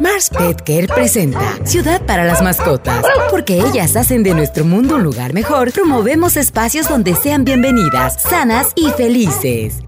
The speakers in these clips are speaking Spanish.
Mars Pet Care presenta Ciudad para las mascotas. Porque ellas hacen de nuestro mundo un lugar mejor, promovemos espacios donde sean bienvenidas, sanas y felices.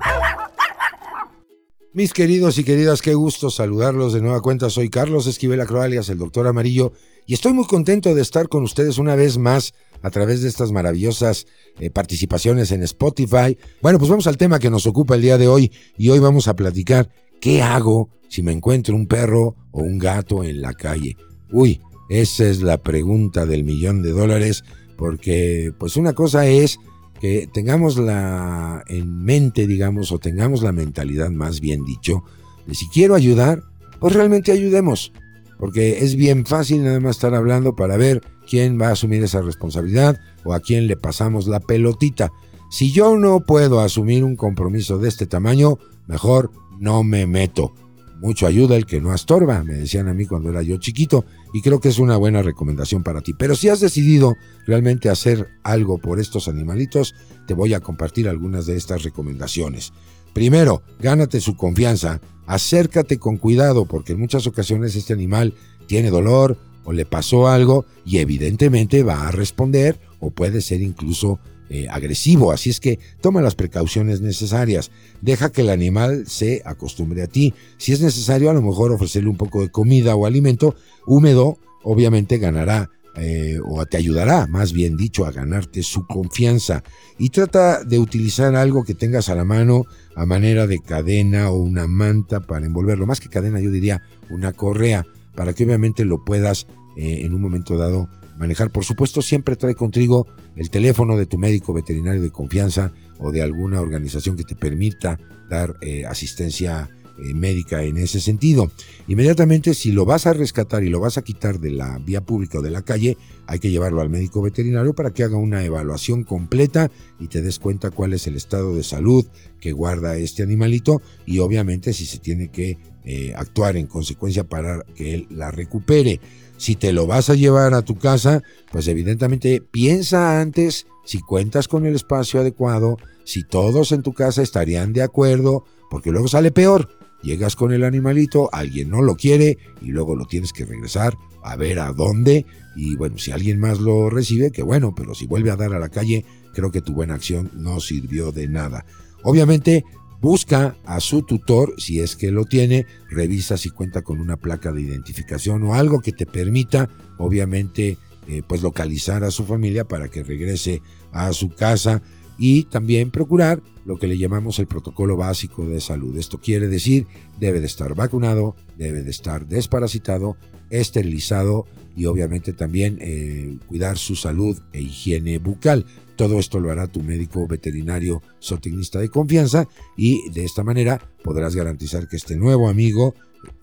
Mis queridos y queridas, qué gusto saludarlos de nueva cuenta. Soy Carlos Esquivel Acroalias, el doctor Amarillo, y estoy muy contento de estar con ustedes una vez más a través de estas maravillosas eh, participaciones en Spotify. Bueno, pues vamos al tema que nos ocupa el día de hoy y hoy vamos a platicar qué hago si me encuentro un perro o un gato en la calle? Uy, esa es la pregunta del millón de dólares, porque pues una cosa es que tengamos la en mente, digamos, o tengamos la mentalidad más bien dicho, de si quiero ayudar, pues realmente ayudemos, porque es bien fácil nada más estar hablando para ver quién va a asumir esa responsabilidad o a quién le pasamos la pelotita. Si yo no puedo asumir un compromiso de este tamaño, mejor no me meto. Mucho ayuda el que no astorba, me decían a mí cuando era yo chiquito, y creo que es una buena recomendación para ti. Pero si has decidido realmente hacer algo por estos animalitos, te voy a compartir algunas de estas recomendaciones. Primero, gánate su confianza, acércate con cuidado, porque en muchas ocasiones este animal tiene dolor o le pasó algo y evidentemente va a responder o puede ser incluso eh, agresivo. Así es que toma las precauciones necesarias. Deja que el animal se acostumbre a ti. Si es necesario, a lo mejor ofrecerle un poco de comida o alimento húmedo, obviamente ganará eh, o te ayudará, más bien dicho, a ganarte su confianza. Y trata de utilizar algo que tengas a la mano a manera de cadena o una manta para envolverlo. Más que cadena, yo diría una correa, para que obviamente lo puedas eh, en un momento dado manejar. Por supuesto, siempre trae contigo el teléfono de tu médico veterinario de confianza o de alguna organización que te permita dar eh, asistencia eh, médica en ese sentido. Inmediatamente, si lo vas a rescatar y lo vas a quitar de la vía pública o de la calle, hay que llevarlo al médico veterinario para que haga una evaluación completa y te des cuenta cuál es el estado de salud que guarda este animalito y obviamente si se tiene que eh, actuar en consecuencia para que él la recupere. Si te lo vas a llevar a tu casa, pues evidentemente piensa antes si cuentas con el espacio adecuado, si todos en tu casa estarían de acuerdo, porque luego sale peor. Llegas con el animalito, alguien no lo quiere y luego lo tienes que regresar a ver a dónde. Y bueno, si alguien más lo recibe, que bueno, pero si vuelve a dar a la calle, creo que tu buena acción no sirvió de nada. Obviamente, Busca a su tutor si es que lo tiene, revisa si cuenta con una placa de identificación o algo que te permita, obviamente, eh, pues localizar a su familia para que regrese a su casa y también procurar lo que le llamamos el protocolo básico de salud. Esto quiere decir, debe de estar vacunado, debe de estar desparasitado, esterilizado y obviamente también eh, cuidar su salud e higiene bucal. Todo esto lo hará tu médico veterinario zootecnista de confianza y de esta manera podrás garantizar que este nuevo amigo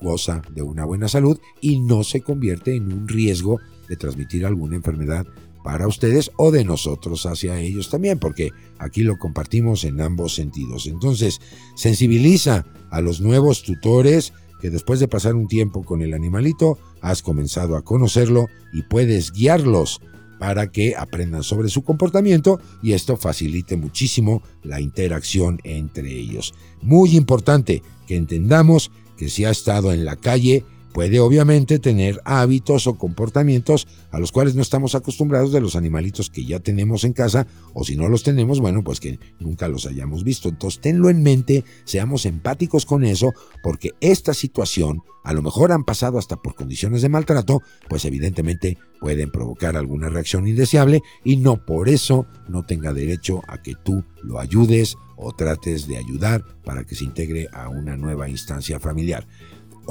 goza de una buena salud y no se convierte en un riesgo de transmitir alguna enfermedad para ustedes o de nosotros hacia ellos también, porque aquí lo compartimos en ambos sentidos. Entonces, sensibiliza a los nuevos tutores que después de pasar un tiempo con el animalito, has comenzado a conocerlo y puedes guiarlos para que aprendan sobre su comportamiento y esto facilite muchísimo la interacción entre ellos. Muy importante que entendamos que si ha estado en la calle, puede obviamente tener hábitos o comportamientos a los cuales no estamos acostumbrados de los animalitos que ya tenemos en casa o si no los tenemos, bueno, pues que nunca los hayamos visto. Entonces tenlo en mente, seamos empáticos con eso, porque esta situación a lo mejor han pasado hasta por condiciones de maltrato, pues evidentemente pueden provocar alguna reacción indeseable y no por eso no tenga derecho a que tú lo ayudes o trates de ayudar para que se integre a una nueva instancia familiar.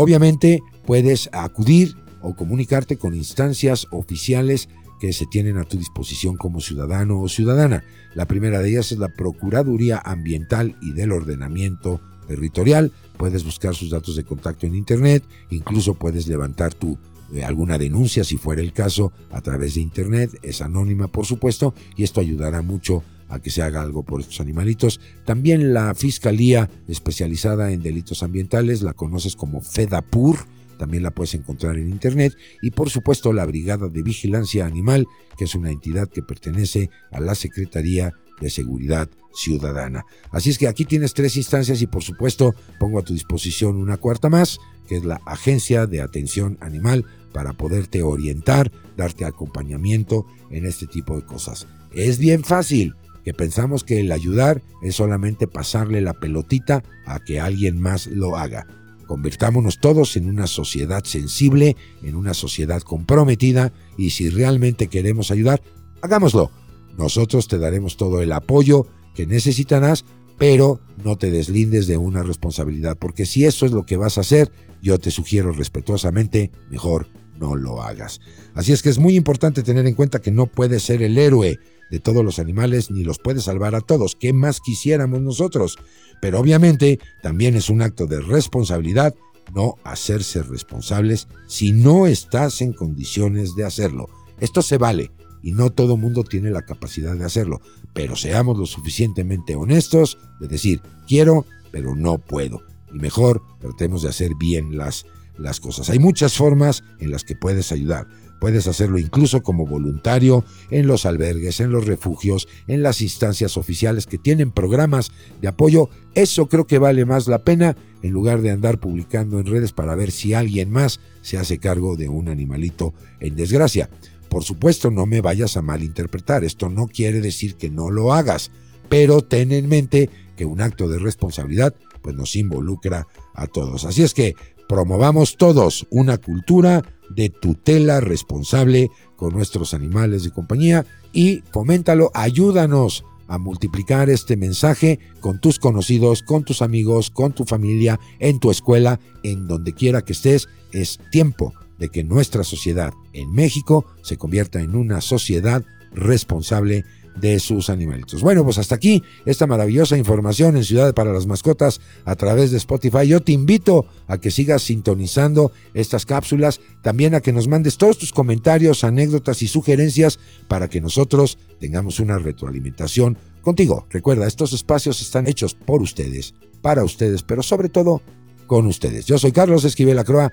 Obviamente puedes acudir o comunicarte con instancias oficiales que se tienen a tu disposición como ciudadano o ciudadana. La primera de ellas es la Procuraduría Ambiental y del Ordenamiento Territorial. Puedes buscar sus datos de contacto en Internet, incluso puedes levantar tu eh, alguna denuncia si fuera el caso a través de Internet, es anónima por supuesto, y esto ayudará mucho a que se haga algo por estos animalitos. También la Fiscalía especializada en delitos ambientales, la conoces como FEDAPUR, también la puedes encontrar en internet y por supuesto la Brigada de Vigilancia Animal, que es una entidad que pertenece a la Secretaría de seguridad ciudadana. Así es que aquí tienes tres instancias y por supuesto pongo a tu disposición una cuarta más, que es la Agencia de Atención Animal para poderte orientar, darte acompañamiento en este tipo de cosas. Es bien fácil, que pensamos que el ayudar es solamente pasarle la pelotita a que alguien más lo haga. Convirtámonos todos en una sociedad sensible, en una sociedad comprometida y si realmente queremos ayudar, hagámoslo. Nosotros te daremos todo el apoyo que necesitarás, pero no te deslindes de una responsabilidad, porque si eso es lo que vas a hacer, yo te sugiero respetuosamente, mejor no lo hagas. Así es que es muy importante tener en cuenta que no puedes ser el héroe de todos los animales ni los puedes salvar a todos. ¿Qué más quisiéramos nosotros? Pero obviamente también es un acto de responsabilidad no hacerse responsables si no estás en condiciones de hacerlo. Esto se vale y no todo mundo tiene la capacidad de hacerlo, pero seamos lo suficientemente honestos de decir quiero, pero no puedo. Y mejor tratemos de hacer bien las las cosas. Hay muchas formas en las que puedes ayudar. Puedes hacerlo incluso como voluntario en los albergues, en los refugios, en las instancias oficiales que tienen programas de apoyo. Eso creo que vale más la pena en lugar de andar publicando en redes para ver si alguien más se hace cargo de un animalito en desgracia. Por supuesto, no me vayas a malinterpretar. Esto no quiere decir que no lo hagas, pero ten en mente que un acto de responsabilidad pues nos involucra a todos. Así es que Promovamos todos una cultura de tutela responsable con nuestros animales de compañía y foméntalo, ayúdanos a multiplicar este mensaje con tus conocidos, con tus amigos, con tu familia, en tu escuela, en donde quiera que estés. Es tiempo de que nuestra sociedad en México se convierta en una sociedad responsable de sus animalitos. Bueno, pues hasta aquí esta maravillosa información en Ciudad para las Mascotas a través de Spotify. Yo te invito a que sigas sintonizando estas cápsulas, también a que nos mandes todos tus comentarios, anécdotas y sugerencias para que nosotros tengamos una retroalimentación contigo. Recuerda, estos espacios están hechos por ustedes, para ustedes, pero sobre todo con ustedes. Yo soy Carlos Esquivel Acroa.